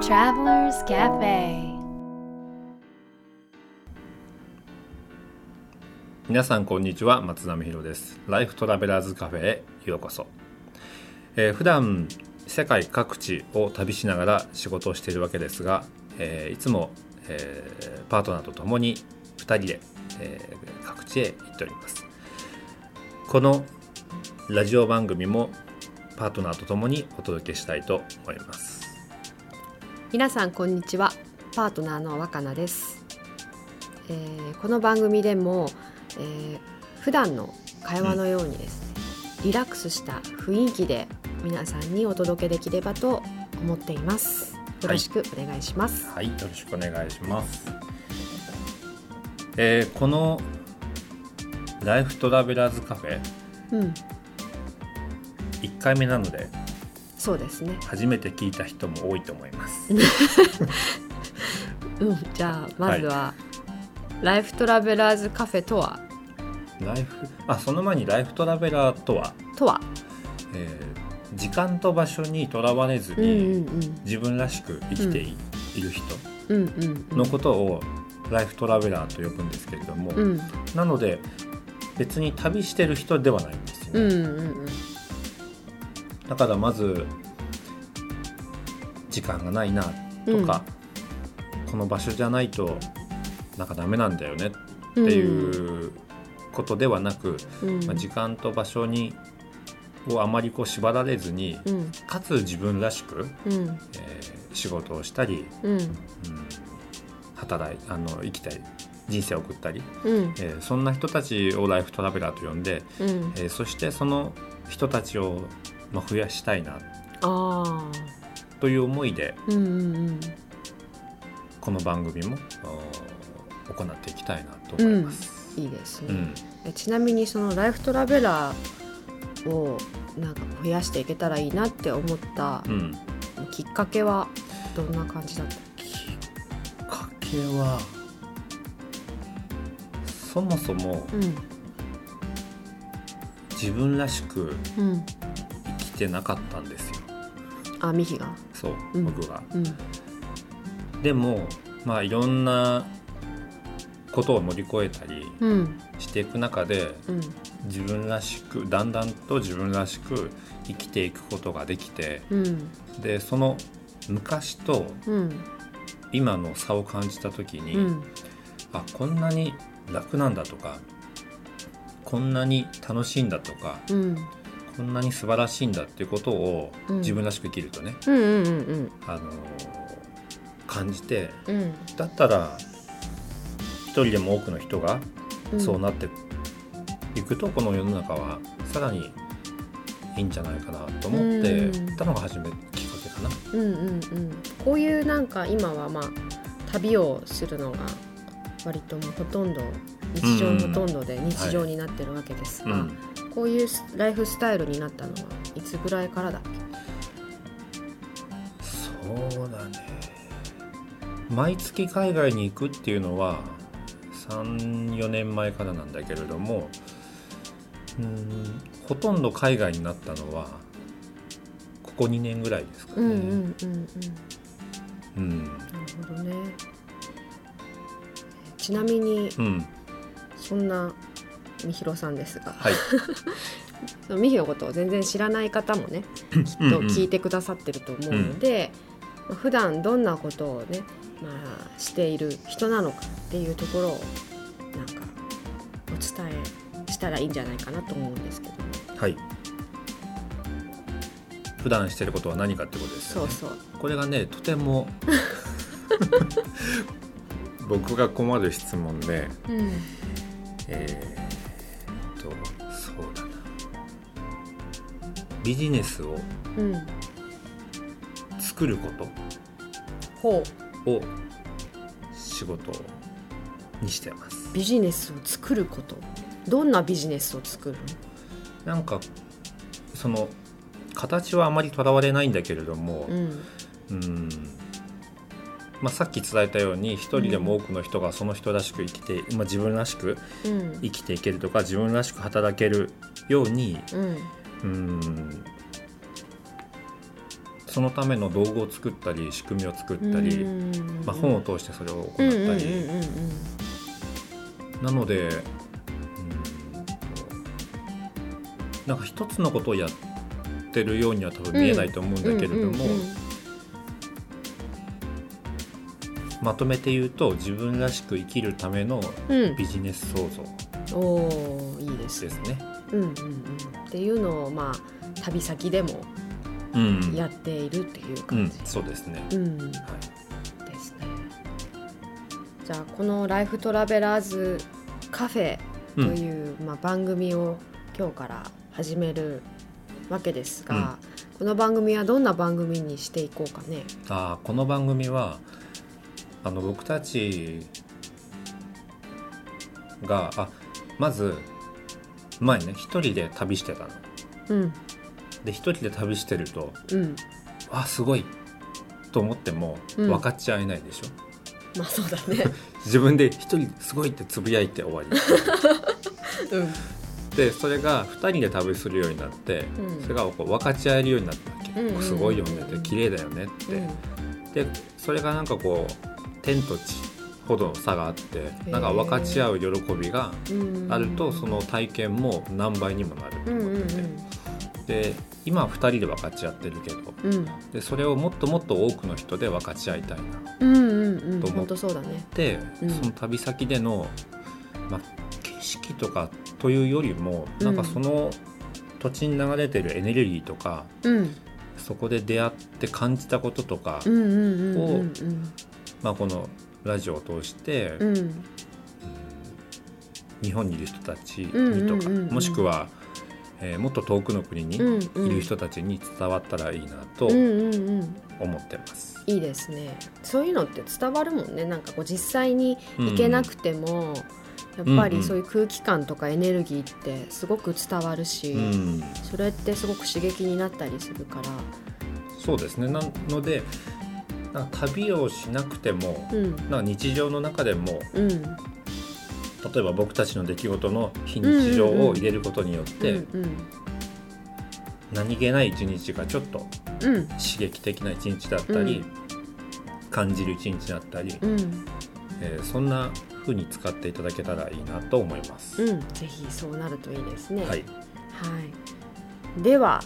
Travelers Cafe. 皆さんこんにちは松並博です。ライフトラベラーズカフェへようこそ、えー、普段世界各地を旅しながら仕事をしているわけですが、えー、いつも、えー、パートナーと共に2人で、えー、各地へ行っております。このラジオ番組もパートナーと共にお届けしたいと思います。皆さんこんにちは。パートナーの若菜です、えー、この番組でも、えー、普段の会話のようにですね、うん、リラックスした雰囲気で皆さんにお届けできればと思っています。よろしくお願いします、はい、はい、よろしくお願いします、えー、このライフトラベラーズカフェ、うん、1回目なのでそうですね。初めて聞いた人も多いと思います。うんじゃあまずは、はい、ライフトラベラーズカフェとは？ライフあその前にライフトラベラーとは？とは、えー、時間と場所にとらわれずに、うんうんうん、自分らしく生きてい,、る人のことをライフトラベラーと呼ぶんですけれども、うん、なので別に旅してる人ではないんですよね。うんうんうんだからまず時間がないなとか、うん、この場所じゃないとなんかダメなんだよねっていうことではなく、うん、まあ、時間と場所にをあまりこう縛られずに、うん、かつ自分らしく、うん、えー、仕事をしたり、うん。働いあの生きたい人生を送ったり、うん、えー、そんな人たちをライフトラベラーと呼んで、うん、えー、そしてその人たちをまあ、増やしたいな。という思いで、うんうんうん、この番組も行っていきたいなと思います。うん、いいですね、うん、ちなみにそのライフトラベラーをなんか増やしていけたらいいなって思ったきっかけはどんな感じだった？きっかけはそもそも、うん、自分らしくてなかったんですよ。あミヒが？そう、うん、僕が、うん、でもまあいろんなことを乗り越えたりしていく中で、うん、自分らしくだんだんと自分らしく生きていくことができて、でその昔と今の差を感じた時に、うん、あこんなに楽なんだとかこんなに楽しいんだとか、うん、こんなに素晴らしいんだっていうことを自分らしく生きるとね、あの感じて、うん、だったら一人でも多くの人がそうなっていくと、この世の中はさらにいいんじゃないかなと思ってたのが初めきっかけかな。うんうんうん、こういうなんか今はまあ旅をするのが割ともうほとんど日常ほとんどで日常になってるわけですが、うんこういうライフスタイルになったのはいつぐらいからだっけ？そうだね。毎月海外に行くっていうのは34年前からなんだけれどもうんほとんど海外になったのはここ2年ぐらいですかね。うんうんうんうん、なるほどね。ちなみに、うん、そんなみひろさんですが、はい、みひのことを全然知らない方もねきっと聞いてくださってると思うので、うん、普段どんなことをね、まあ、している人なのかっていうところをなんかお伝えしたらいいんじゃないかなと思うんですけど。はい。普段してることは何かってことですよね。そうそう。これがねとても 僕が困る質問で、うん、えービジネスを作ることを仕事にしてます。ビジネスを作ること。どんなビジネスを作るの？なんかその形はあまりとらわれないんだけれども、うん、うん。まあ、さっき伝えたように一人でも多くの人がその人らしく生きて、うん、まあ、自分らしく生きていけるとか、自分らしく働けるように、うん、そそのための道具を作ったり仕組みを作ったり、まあ、本を通してそれを行ったり。なので、うん、なんか一つのことをやってるようには多分見えないと思うんだけれども。まとめて言うと自分らしく生きるためのビジネス創造、ですですね。うんうんうん、っていうのをまあ旅先でもやっているっていう感じ、うん、そうですね、うん。はい、ですね。じゃあこの「ライフトラベラーズカフェ」という、まあ、番組を今日から始めるわけですが、この番組はどんな番組にしていこうかね？あこの番組はあの僕たちがあまず前ね一人で旅してたの。うん、で一人で旅してると、うん、あすごい。と思っても分かっちゃいないでしょ、うん、まあそうだね。自分で一人すごいってつぶやいて終わり、うん、でそれが2人で旅するようになって、うん、それがこう分かち合えるようになったわけ、うん、すごいよねって綺麗だよねって、でそれがなんかこう天と地ほどの差があってなんか分かち合う喜びがあるとその体験も何倍にもなると思ってて。で今は2人で分かち合ってるけど、うん、でそれをもっともっと多くの人で分かち合いたいな。と思って、その旅先での、まあ、景色とかというよりも、うん、なんかその土地に流れてるエネルギーとか、うん、そこで出会って感じたこととかをこのラジオを通して、うん、日本にいる人たちにとか、もしくはえー、もっと遠くの国にいる人たちに伝わったらいいなと思ってます。いいですね。そういうのって伝わるもんね。なんかこう実際に行けなくても、やっぱりそういう空気感とかエネルギーってすごく伝わるし、うん、それってすごく刺激になったりするから。そうですね。なので旅をしなくても、うん、なんか日常の中でも、うん、例えば僕たちの出来事の非日常を入れることによって、何気ない一日がちょっと刺激的な一日だったり、感じる一日だったり、えー、そんな風に使っていただけたらいいなと思います。うん、ぜひそうなるといいですね。はい。はい。では、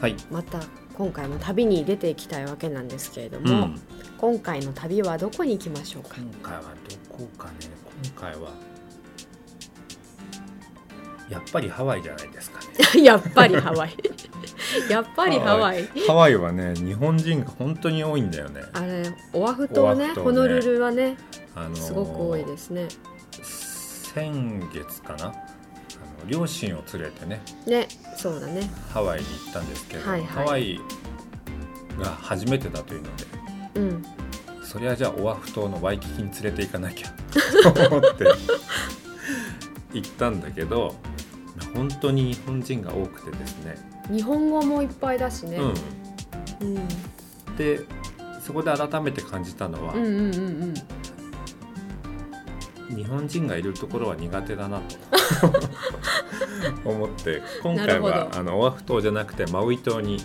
はい、また今回も旅に出ていきたいわけなんですけれども、うん、今回の旅はどこに行きましょうか？今回はどこかね。今回はやっぱりハワイじゃないですかね。やっぱりハワイ。やっぱりハワイ。ハワイ。はね日本人が本当に多いんだよね。あれオアフ島ね、ね、ホノルルはね、あのー、すごく多いですね。先月かな？両親を連れてねねそうだね。ハワイに行ったんですけど、はいはい、ハワイが初めてだというので、うん、そりゃじゃあオアフ島のワイキキに連れて行かなきゃと思って 行ったんだけど本当に日本人が多くてですね。日本語もいっぱいだしね、うん、うん、でそこで改めて感じたのは、うんうんうんうん、日本人がいるところは苦手だなと。思って今回はあのオアフ島じゃなくてマウイ島に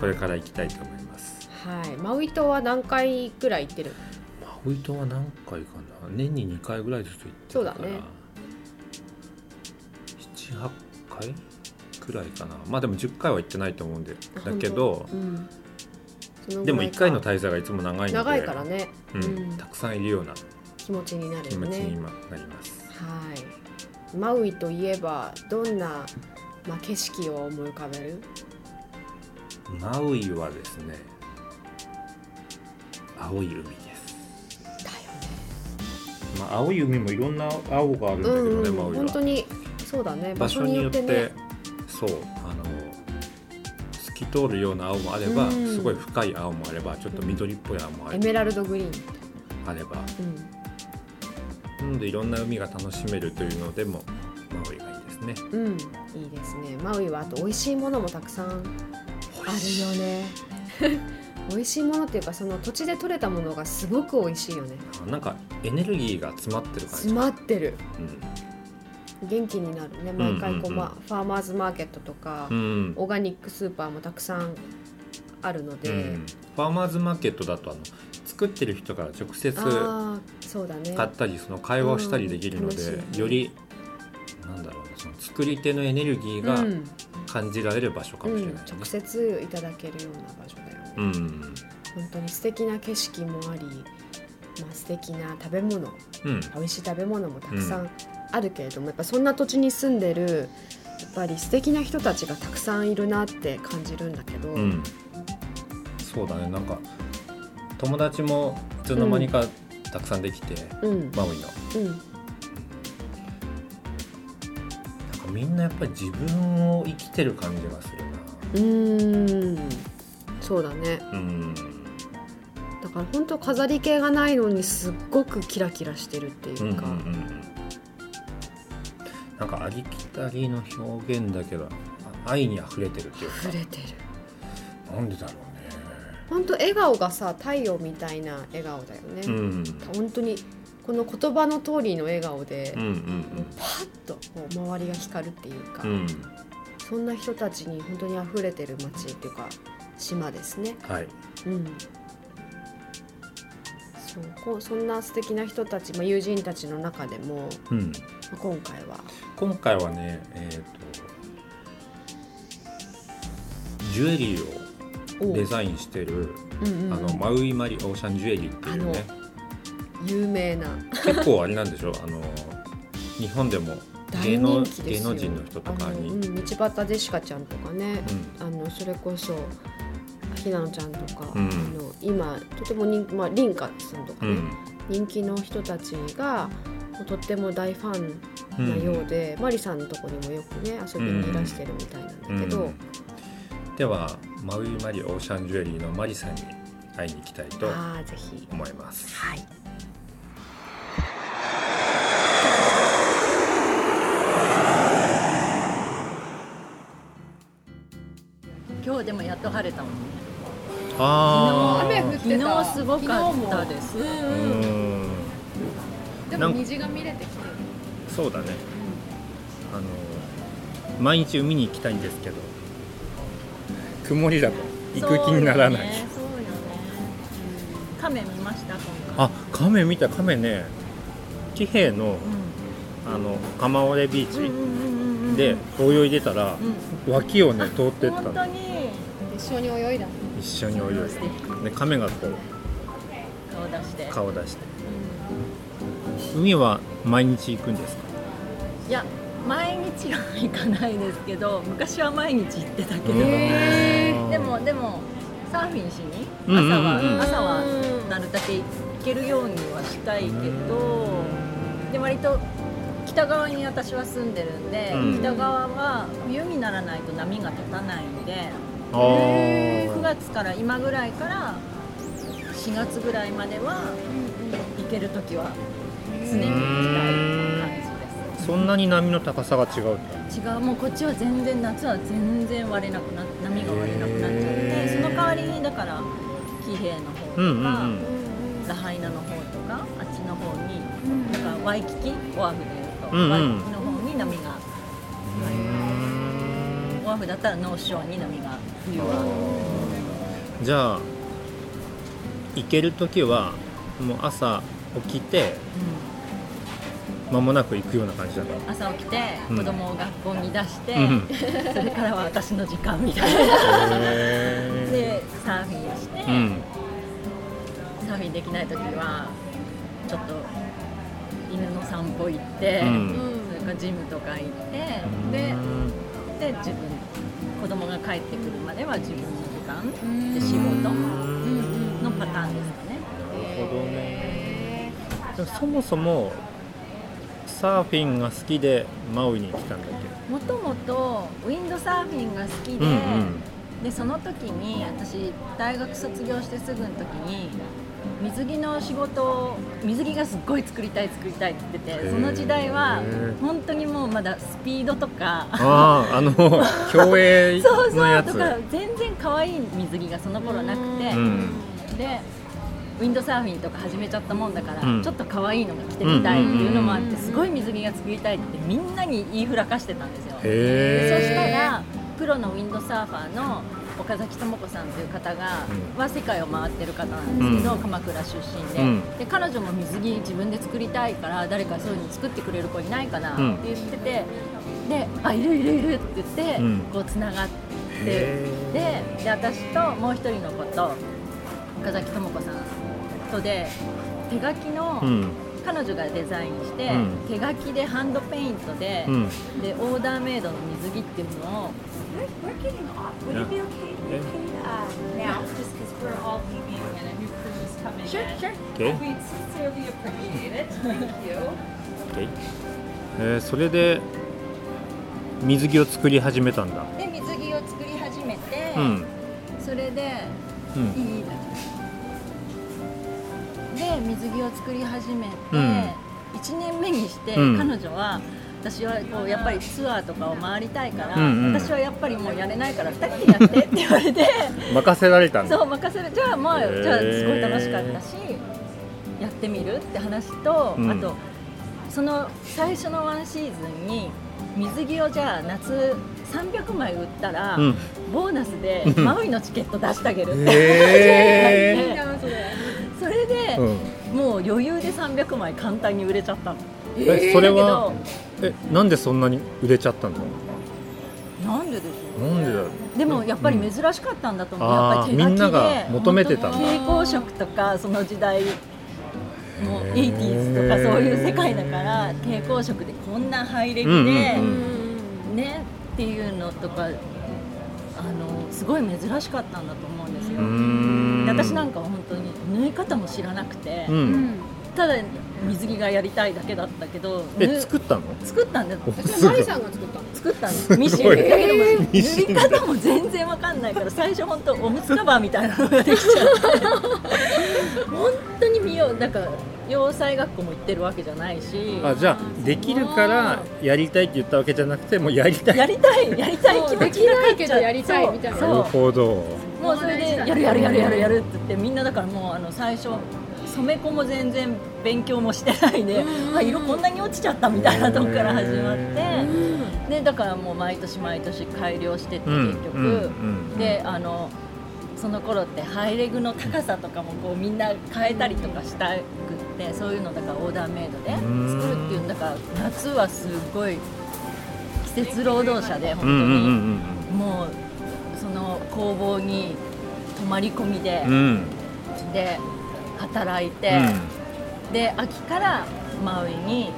これから行きたいと思います。はい、マウイ島は何回ぐらい行ってる？マウイ島は何回かな？年に2回ぐらいずつ行ってるそうだね。78回くらいかな。まあでも10回は行ってないと思うんでだけど、うん、でも1回の滞在がいつも長いので長いからね、うん、たくさんいるような気持ちになる、ね、気持ちになります。はい。マウイといえばどんな、まあ、景色を思い浮かべる？マウイはですね青い海です。だよね。まあ青い海もいろんな青があるんだけどね、うん、マウイは。本当にそうだね。場所によってねそうあの透き通るような青もあれば、すごい深い青もあればちょっと緑っぽい青もあれば、エメラルドグリーン。あれば、うん、なのでいろんな海が楽しめるというのでもマウイがいいですね。うんいいですね。マウイはあと美味しいものもたくさんあるよね。美味しい。ものっていうかその土地で採れたものがすごく美味しいよね。なんかエネルギーが詰まってる感じ。詰まってる、うん。元気になるね。毎回こう、まあ、ファーマーズマーケットとか、うん、オーガニックスーパーもたくさんあるので、うん、ファーマーズマーケットだとあの作ってる人から直接買ったりその会話をしたりできるので、よりなんだろうなその作り手のエネルギーが感じられる場所かもしれない、ね。うん、直接いただけるような場所だよね、うん、本当に素敵な景色もあり、まあ、素敵な食べ物、うん、美味しい食べ物もたくさんあるけれども、やっぱそんな土地に住んでるやっぱり素敵な人たちがたくさんいるなって感じるんだけど、うん、そうだね。なんか友達もいつの間にかたくさんできて、うん、マウイの、うん、なんかみんなやっぱり自分を生きてる感じがするな。うん。そうだね。うんだから本当飾り気がないのにすっごくキラキラしてるっていうか、うんうんうんなんかありきたりの表現だけど愛に溢れてるっていうか。溢れてる。なんでだろう。ね本当笑顔がさ太陽みたいな笑顔だよね、うん、本当にこの言葉の通りの笑顔で、うんうんうん、パッとこう周りが光るっていうか、うん、そんな人たちに本当に溢れてる街っていうか島ですね。はい、うん。そうこうそんな素敵な人たち、まあ、友人たちの中でも、うん、今回は。今回はねえっ、ー、とジュエリーをデザインしてる、うんうん、あのマウイマリオーシャンジュエリーっていうね。有名な。結構あれなんでしょうあの日本でも芸能芸能人の人とかに、うん、道端ジェシカちゃんとかね、うん、あのそれこそひなのちゃんとか、うん、あの今とても人気、まあ、リンカさんとかね、人気の人たちがとっても大ファンなようで、うん、マリさんのとこにもよくね遊びにいらしてるみたいなんだけど、ではマウイマリオーシャンジュエリーのマリさんに会いに行きたいと思います。はい。今日でもやっと晴れたもんね。ああ、昨日昨日すごかったです。うん。でも虹が見れてきてる。そうだね、うん、あの毎日海に行きたいんですけど曇りだと行く気にならない、ね、そうよね、亀見ましたあ亀見た亀ね地平の、うん、あの釜折ビーチで泳いでたら、うん、脇をね通ってったの。一緒に泳いだ。一緒に泳いでで亀がこう顔出して。顔出して。海は毎日行くんですか？いや毎日は行かないですけど昔は毎日行ってたけどでもでもサーフィンしに？朝は、うんうん、朝はなるだけ行けるようにはしたいけどで割と北側に私は住んでるんで、うん、北側は冬にならないと波が立たないんで9月から今ぐらいから4月ぐらいまでは行ける時は常に行きたいそんなに波の高さが違う違う。もうこっちは全然夏は全然割れなくな波が割れなくなっちゃってその代わりにだから喜平の方とか、うんうんうん、ラハイナの方とかあっちの方に、うん、だからワイキキオアフでいうと、うんうん、ワイキキの方に波がオアフだったらノーショアに波が冬は。じゃあ行ける時はもう朝起きて、間もなく行くような感じだった朝起きて子供を学校に出して、うん、それからは私の時間みたいな。でサーフィンして、うん、サーフィンできない時はちょっと犬の散歩行って、うん、それからジムとか行ってでで自分子供が帰ってくるまでは自分の時間で仕事のパターンですかね。なるほどね。そもそもサーフィンが好きでマウイに来たんだっけ？もともとウィンドサーフィンが好きで、うんうん、でその時に私大学卒業してすぐの時に水着の仕事水着がすっごい作りたい作りたいって言っててその時代は本当にもうまだスピードとかああの 競泳のやつ。そうそうとか全然可愛い水着がその頃なくて、うん、でウィンドサーフィンとか始めちゃったもんだから、うん、ちょっと可愛いのが着てみたいっていうのもあってすごい水着が作りたいってみんなに言いふらかしてたんですよ。でそしたらプロのウィンドサーファーの岡崎智子さんという方が、うん、は世界を回ってる方なんですけど、うん、鎌倉出身で。うん、で彼女も水着自分で作りたいから誰かそういうの作ってくれる子いないかなって言ってて、で「あいるいるいる」って言って、こうつながってでで私ともう一人の子と岡崎智子さんットで手書きの、うん、彼女がデザインして、うん、手書きでハンドペイントで,、うん、でオーダーメイドの水着っていうのを。Sure, sure. Okay. えー、それで水着を作り始めたんだ。で水着を作り始めて、うん、それで、うん、いいな。で水着を作り始めて、うん、1年目にして、彼女は私はこうやっぱりツアーとかを回りたいから、うんうん、私はやっぱりもうやれないから2人でやってって言われて 任せられたんそう任せるじゃあまあじゃあすごい楽しかったしやってみるって話と、うん、あとその最初のワンシーズンに水着をじゃあ夏300枚売ったら、うん、ボーナスでマウイのチケット出してあげるって、それで、うん、もう余裕で300枚簡単に売れちゃったの。えそれはえなんでそんなに売れちゃったの？なんででしょう、なんでだでもやっぱり珍しかったんだと思う、うん、やっぱり手書きでみんなが求めてた蛍光色とかその時代もう 80s とかそういう世界だから蛍光色でこんなハイレグで、ねっていうのとかあのすごい珍しかったんだと思うんですよ。私なんかは本当に縫い方も知らなくて、うん、ただ水着がやりたいだけだったけどえ作ったの？作ったんだよ。マリさんが作ったの？作ったんですミシンだけど塗り方も全然わかんないから最初本当おむつカバーみたいなのができちゃって。本当に見よう。なんか洋裁学校も行ってるわけじゃないし。あじゃあできるからやりたいって言ったわけじゃなくてもうやりたい。やりたいやりたい気持ちがないけどやりたいみたいな。なるほどもうそれでやるやるやるやるやるって言ってみんなだからもうあの最初染め子も全然勉強もしてないで、あ色こんなに落ちちゃったみたいなとこから始まって、でだからもう毎年毎年改良してって結局、であのその頃ってハイレグの高さとかもこうみんな変えたりとかしたくってそういうのだからオーダーメイドで作るっていうんだから夏はすごい季節労働者で本当に。もう工房に泊まり込みで、で働いて、うん、で秋からマウイに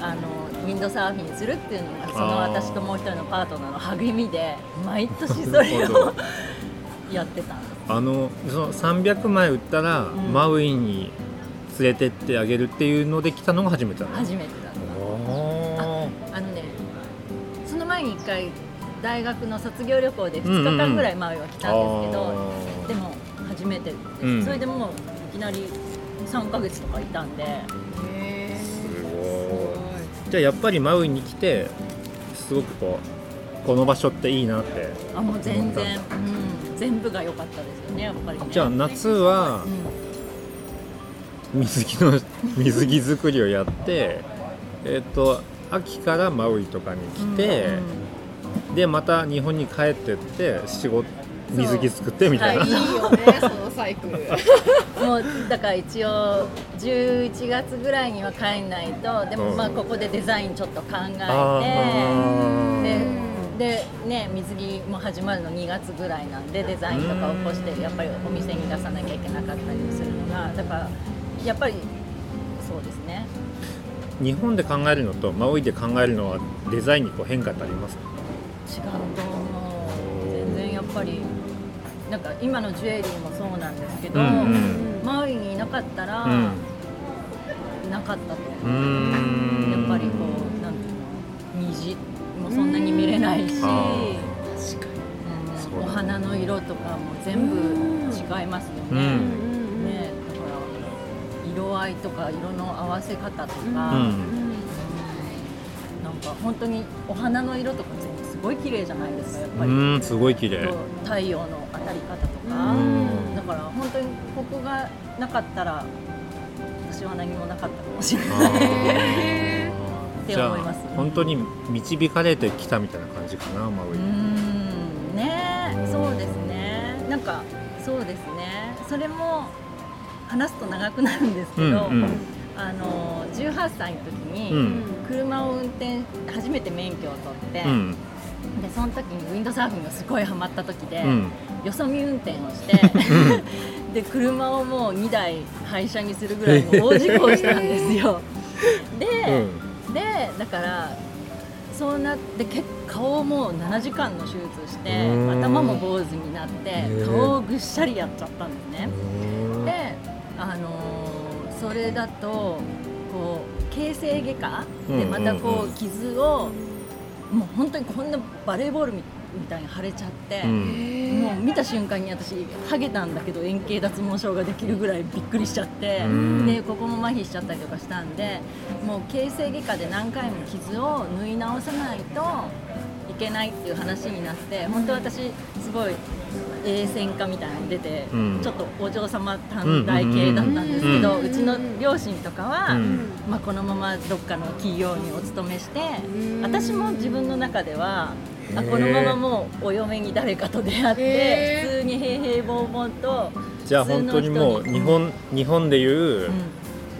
あのウィンドサーフィンするっていうのがその私ともう一人のパートナーの励みで毎年それを やってたあのその300枚売ったら、うん、マウイに連れてってあげるっていうので来たのが初めてだ初めてだあのねその前に1回大学の卒業旅行で2日間ぐらいマウイは来たんですけど、うんうん、でも初めてです、うん、それでもうきなり3か月とかいたんで。へすごい。じゃあやっぱりマウイに来てすごくこうこの場所っていいなってあもう全然、うん、全部が良かったですよねやっぱり、ね、じゃあ夏は、水着の水着作りをやってえっ、と秋からマウイとかに来て、うんうん、でまた日本に帰ってって仕事水着作ってみたいな、はい、いいよねそのサイクル。もうだから一応11月ぐらいには帰んないとでもまあここでデザインちょっと考えてででね水着も始まるの2月ぐらいなんでデザインとかを起こしてやっぱりお店に出さなきゃいけなかったりするのがだからやっぱりそうですね。日本で考えるのとマウイで考えるのはデザインにこう変化ってありますか？と思う。全然やっぱりなんか今のジュエリーもそうなんですけど、うんうん、周りにいなかったら、うん、なかったと思う。やっぱりこうなんていうの虹もそんなに見れないし、確かに、うん、お花の色とかも全部違いますよね。ねだから色合いとか色の合わせ方とか、うん、なんか本当にお花の色とか全ごい綺麗じゃないですかやっぱり。すごい綺麗。太陽の当たり方とか、だから本当にここがなかったら私は何もなかったかもしれない。って思います、ね、本当に導かれてきたみたいな感じかなマウイ。うんね。そうですね。なんかそうですね。それも話すと長くなるんですけど、うんうん、あの18歳の時に車を運転初めて免許を取って、うん、でその時にウィンドサーフィンがすごいハマった時で、うん、よそ見運転をして で車をもう2台廃車にするぐらいの大事故をしたんですよ。で、うん、でだからそうなって顔も7時間の手術して頭も坊主になって顔をぐっしゃりやっちゃったんですね。で、あのー、それだとこう形成外科でまたこう傷をもう本当にこんなバレーボールみたいに腫れちゃって、うん、もう見た瞬間に私ハゲたんだけど円形脱毛症ができるぐらいびっくりしちゃって、うん、でここも麻痺しちゃったりとかしたんでもう形成外科で何回も傷を縫い直さないといけないっていう話になって本当私すごい衛線科みたいなの出て、うん、ちょっとお嬢様短大系だったんですけど、うちの両親とかは、まあ、このままどっかの企業にお勤めして、私も自分の中ではあこのままもうお嫁に誰かと出会って普通に平々凡々とじゃあ本当にもう日本日本でいう、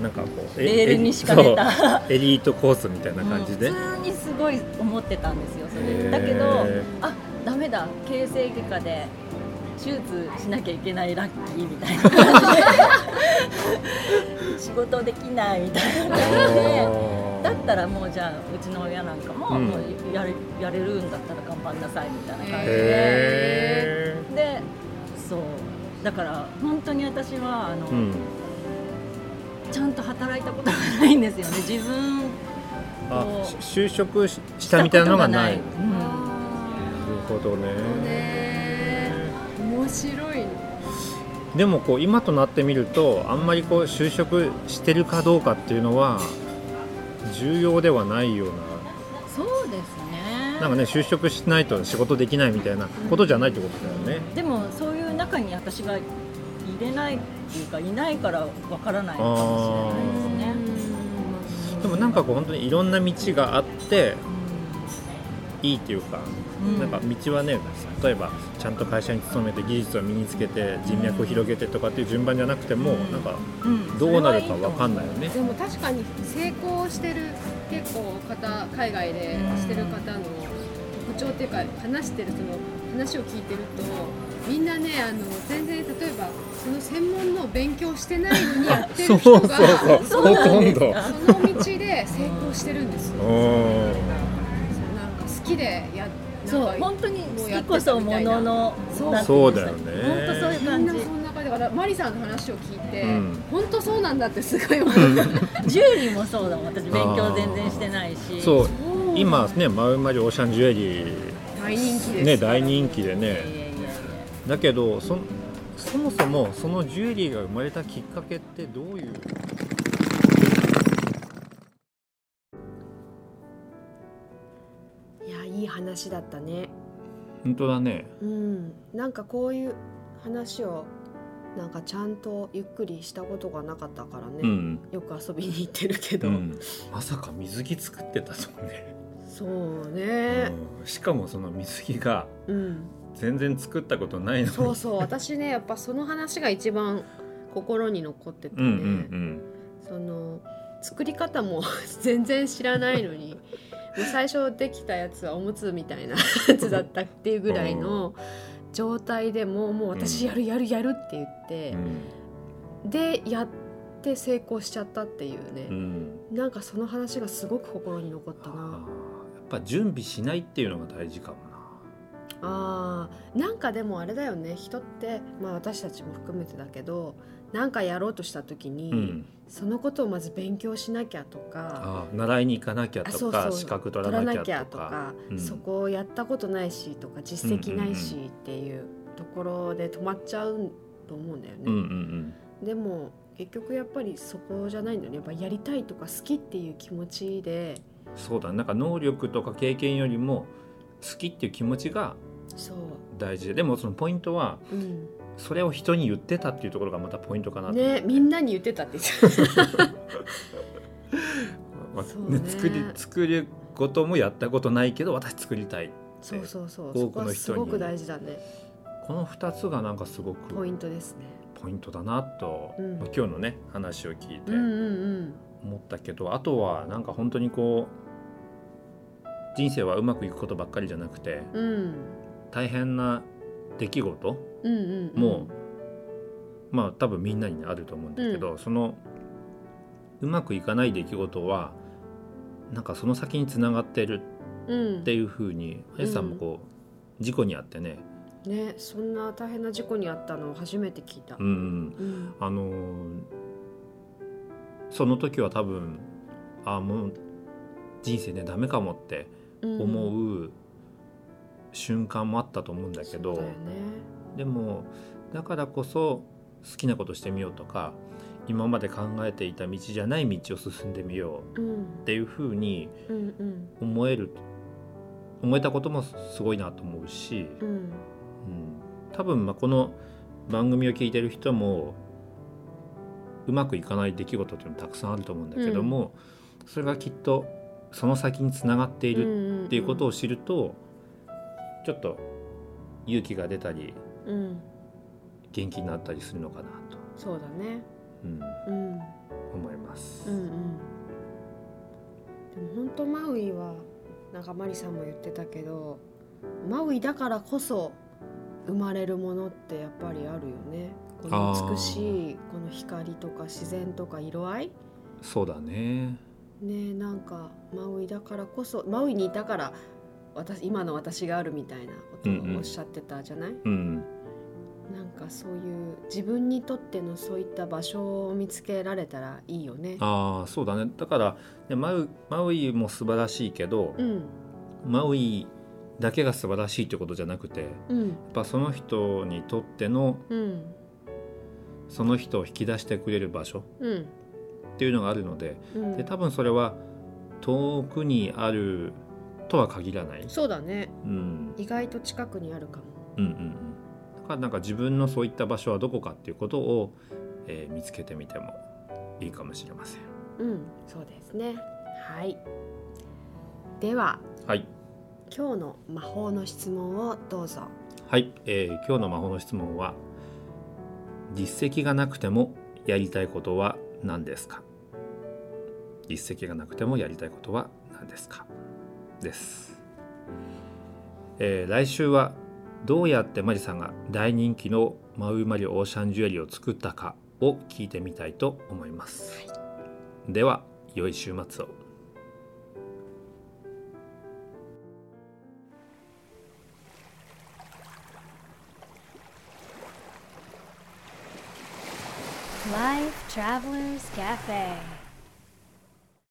なんかこうレールに敷かれた。エリートコースみたいな感じで、普通にすごい思ってたんですよそれ。だけどあダメだ形成外科で手術しなきゃいけないラッキーみたいな感じで仕事できないみたいな感じでだったらもうじゃあうちの親なんかも,、もうやれやれるんだったら頑張んなさいみたいな感じで。でそう。だから本当に私はあの、うん、ちゃんと働いたことがないんですよね。自分を。就職したみたいなのがない。うん、なるほどね。面白い。でもこう今となってみるとあんまりこう就職してるかどうかっていうのは重要ではないような。そうですね。なんかね就職しないと仕事できないみたいなことじゃないってことだよね、でもそういう中に私が入れないっていうかいないからわからないかもしれないですね。でもなんかこう本当にいろんな道があっていいっていうかなんか道はね例えばちゃんと会社に勤めて技術を身につけて人脈を広げてとかっていう順番じゃなくても、うん、なんかどうなるか分かんないよね、でも確かに成功してる結構方海外でしてる方の特徴っていうか話してるその話を聞いてるとみんなねあの全然例えばその専門の勉強してないのにやってる人が その道で成功してるんですよ。きでやそう本当に好きこそもののそう。だよね本当そういう。感じそんな感じだからマリさんの話を聞いて、うん、本当そうなんだってすごい思っジュエリーもそうだもん。私勉強全然してないし。そう。今ねマウマリオーシャンジュエリー。大人気です。ね大人気でね。だけどそそもそもそのジュエリーが生まれたきっかけってどういういい話だったね。本当だね。うん。なんかこういう話をなんかちゃんとゆっくりしたことがなかったからね、うん、よく遊びに行ってるけど、うん、まさか水着作ってたとね。そうね、うん、しかもその水着が全然作ったことないのに、そうそう。私ねやっぱその話が一番心に残っててね、うんうんうん、その作り方も 全然知らないのに最初できたやつはおむつみたいな やつだったっていうぐらいの状態でももう私やるやるやるって言って、うん、でやって成功しちゃったっていうね、うん、なんかその話がすごく心に残ったな。やっぱ準備しないっていうのが大事かもな。あなんかでもあれだよね。人って、まあ、私たちも含めてだけど何かやろうとした時に、うん、そのことをまず勉強しなきゃとか習いに行かなきゃとか資格取らなきゃとか、うん、そこをやったことないしとか実績ないしっていうところで止まっちゃうと思うんだよね。うんうんうん、でも結局やっぱりそこじゃないんだよねやっぱやりたいとか好きっていう気持ちで。そうだなんか能力とか経験よりも好きっていう気持ちが大事で。でもそのポイントは、うん、それを人に言ってたっていうところがまたポイントかなねみんなに言ってたって言ってた まあね、作り作ることもやったことないけど私作りたいそうそうそう。多くの人に。すごく大事だね。この2つがなんかすごくポイントですね。ポイントだなと、うん、今日のね話を聞いて思ったけど、あとはなんか本当にこう人生はうまくいくことばっかりじゃなくて、うん、大変な出来事も、うんうん。まあ多分みんなにあると思うんだけど、うん、そのうまくいかない出来事はなんかその先につながってるっていうふうに、うん、さんもこう事故にあってね。ねそんな大変な事故にあったのを初めて聞いた。うん、うん、あのー、その時は多分ああもう人生ねダメかもって思う瞬間もあったと思うんだけど、ね、でもだからこそ好きなことしてみようとか今まで考えていた道じゃない道を進んでみようっていうふうに思える、思えたこともすごいなと思うし、うん、うん、多分まあこの番組を聞いてる人もうまくいかない出来事っていうのたくさんあると思うんだけども、うん、それがきっとその先につながっているっていうことを知ると、ちょっと勇気が出たり、うん、元気になったりするのかなと。そうだね。うん、思います。うんうん、でも本当マウイはなんかマリさんも言ってたけどマウイだからこそ生まれるものってやっぱりあるよね。この美しいこの光とか自然とか色合い。そうだね。ねなんかマウイだからこそマウイにいたから私今の私があるみたいなことをおっしゃってたじゃない、うん、うんなんかそういう自分にとってのそういった場所を見つけられたらいいよね。ああそうだね。だからマウマウイも素晴らしいけど、うん、マウイだけが素晴らしいってことじゃなくて、うん、やっぱその人にとっての、うん、その人を引き出してくれる場所っていうのがあるので,、で多分それは遠くにあるとは限らない。そうだね、うん、意外と近くにあるかも。うんうんうんかなんか自分のそういった場所はどこかっていうことを、えー、見つけてみてもいいかもしれません。うん、そうですね。はい。では、はい、今日の魔法の質問をどうぞ。はい、えー、今日の魔法の質問は実績がなくてもやりたいことは何ですか？実績がなくてもやりたいことは何ですか？です、えー、来週はどうやってマリさんが大人気のマウイマリオーシャンジュエリーを作ったかを聞いてみたいと思います、はい、では良い週末を。Life Travelers Cafe